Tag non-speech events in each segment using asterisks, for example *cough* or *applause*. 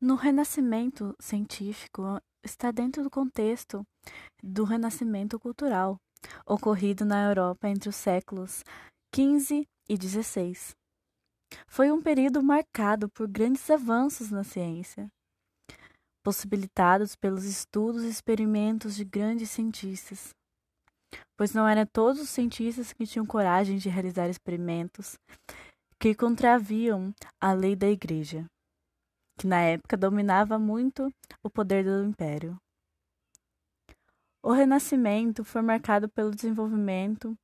No Renascimento científico está dentro do contexto do Renascimento cultural, ocorrido na Europa entre os séculos XV e XVI. Foi um período marcado por grandes avanços na ciência, possibilitados pelos estudos e experimentos de grandes cientistas. Pois não eram todos os cientistas que tinham coragem de realizar experimentos que contraviam a lei da Igreja, que na época dominava muito o poder do império. O Renascimento foi marcado pelo desenvolvimento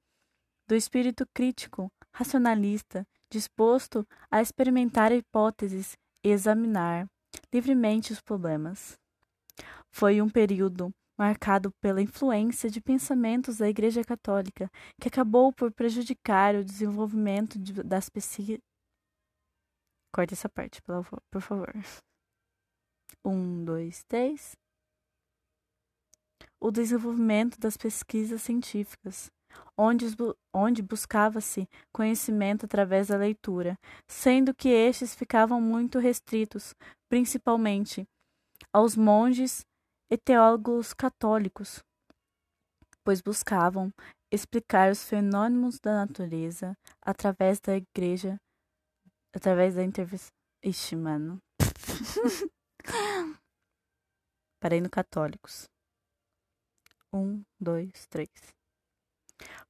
do espírito crítico, racionalista, disposto a experimentar hipóteses e examinar livremente os problemas. Foi um período marcado pela influência de pensamentos da Igreja Católica, que acabou por prejudicar o desenvolvimento de, das. Corta essa parte, por favor. Um, dois, três. O desenvolvimento das pesquisas científicas, onde, onde buscava-se conhecimento através da leitura, sendo que estes ficavam muito restritos, principalmente aos monges e teólogos católicos, pois buscavam explicar os fenômenos da natureza através da igreja, através da intervenção. Ixi, mano. *laughs* Parei no católicos. Um, dois, três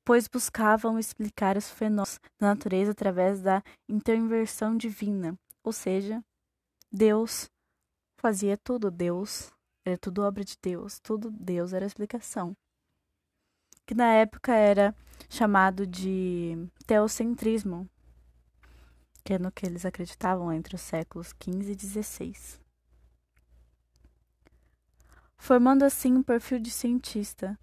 pois buscavam explicar os fenômenos da natureza através da intervenção divina, ou seja, Deus fazia tudo, Deus era tudo obra de Deus, tudo Deus era explicação. Que na época era chamado de teocentrismo, que é no que eles acreditavam entre os séculos XV e XVI. Formando assim um perfil de cientista,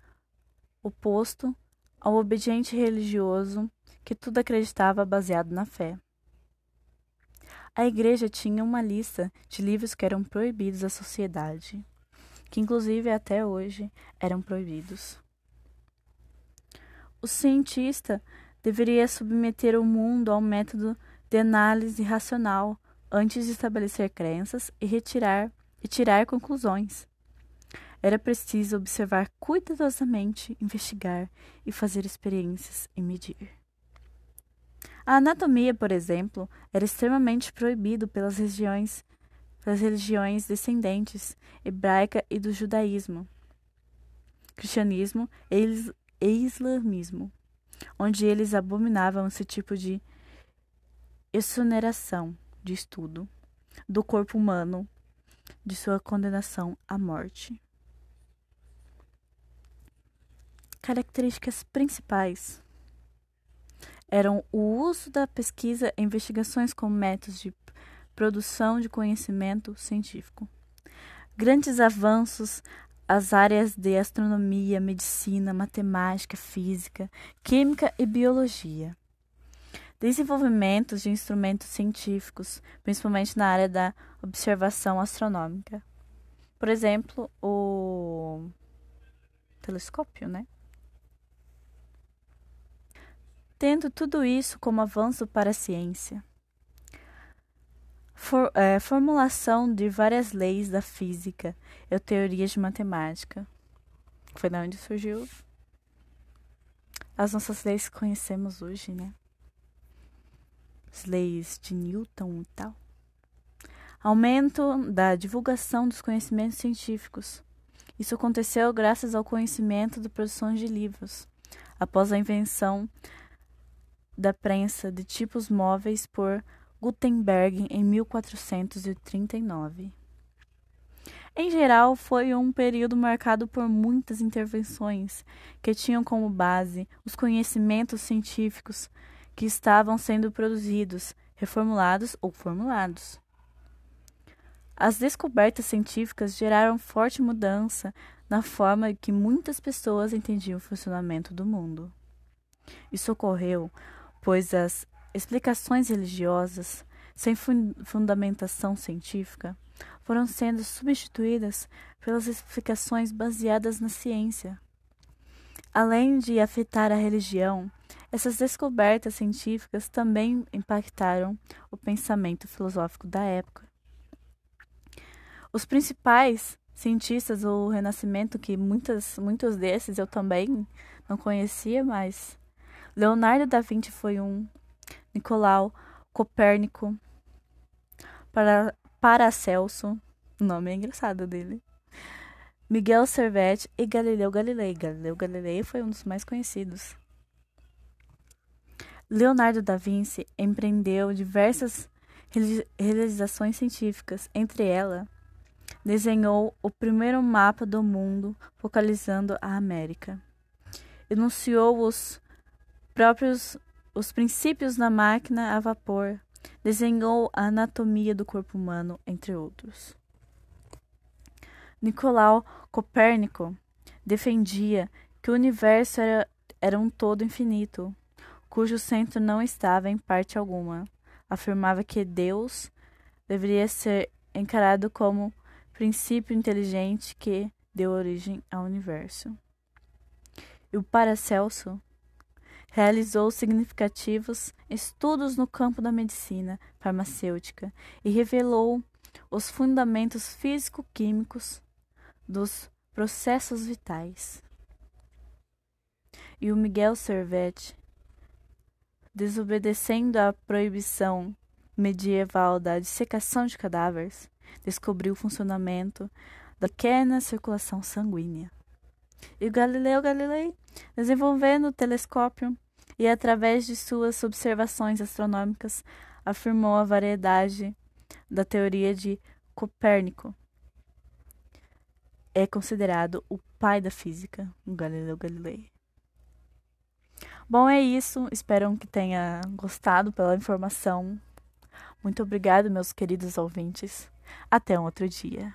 oposto ao obediente religioso que tudo acreditava baseado na fé. A igreja tinha uma lista de livros que eram proibidos à sociedade, que inclusive até hoje eram proibidos. O cientista deveria submeter o mundo ao método de análise racional antes de estabelecer crenças e retirar e tirar conclusões. Era preciso observar cuidadosamente, investigar e fazer experiências e medir. A anatomia, por exemplo, era extremamente proibido pelas regiões pelas religiões descendentes hebraica e do judaísmo, cristianismo e islamismo, onde eles abominavam esse tipo de exoneração de estudo do corpo humano de sua condenação à morte. características principais eram o uso da pesquisa e investigações como métodos de produção de conhecimento científico, grandes avanços às áreas de astronomia, medicina, matemática, física, química e biologia. Desenvolvimentos de instrumentos científicos, principalmente na área da observação astronômica. Por exemplo, o telescópio, né? tendo tudo isso como avanço para a ciência. For, é, formulação de várias leis da física e teorias de matemática. Foi da onde surgiu as nossas leis que conhecemos hoje, né? As leis de Newton e tal. Aumento da divulgação dos conhecimentos científicos. Isso aconteceu graças ao conhecimento da produção de livros, após a invenção da prensa de tipos móveis por Gutenberg em 1439. Em geral, foi um período marcado por muitas intervenções que tinham como base os conhecimentos científicos que estavam sendo produzidos, reformulados ou formulados. As descobertas científicas geraram forte mudança na forma que muitas pessoas entendiam o funcionamento do mundo. Isso ocorreu pois as explicações religiosas, sem fundamentação científica, foram sendo substituídas pelas explicações baseadas na ciência. Além de afetar a religião, essas descobertas científicas também impactaram o pensamento filosófico da época. Os principais cientistas do Renascimento, que muitas, muitos desses eu também não conhecia, mas Leonardo da Vinci foi um, Nicolau Copérnico, para Paracelso, o nome é engraçado dele, Miguel Servet e Galileu Galilei. Galileu Galilei foi um dos mais conhecidos. Leonardo da Vinci empreendeu diversas realizações científicas, entre elas, desenhou o primeiro mapa do mundo focalizando a América. Enunciou os próprios os princípios da máquina a vapor, desenhou a anatomia do corpo humano, entre outros. Nicolau Copérnico defendia que o universo era, era um todo infinito, cujo centro não estava em parte alguma. Afirmava que Deus deveria ser encarado como princípio inteligente que deu origem ao universo. E o Paracelso realizou significativos estudos no campo da medicina farmacêutica e revelou os fundamentos físico-químicos dos processos vitais. E o Miguel Servet, desobedecendo à proibição medieval da dissecação de cadáveres, descobriu o funcionamento da pequena circulação sanguínea. E Galileu Galilei, desenvolvendo o telescópio e através de suas observações astronômicas, afirmou a variedade da teoria de Copérnico, é considerado o pai da física, o Galileu Galilei. Bom, é isso. Espero que tenha gostado pela informação. Muito obrigado, meus queridos ouvintes. Até um outro dia.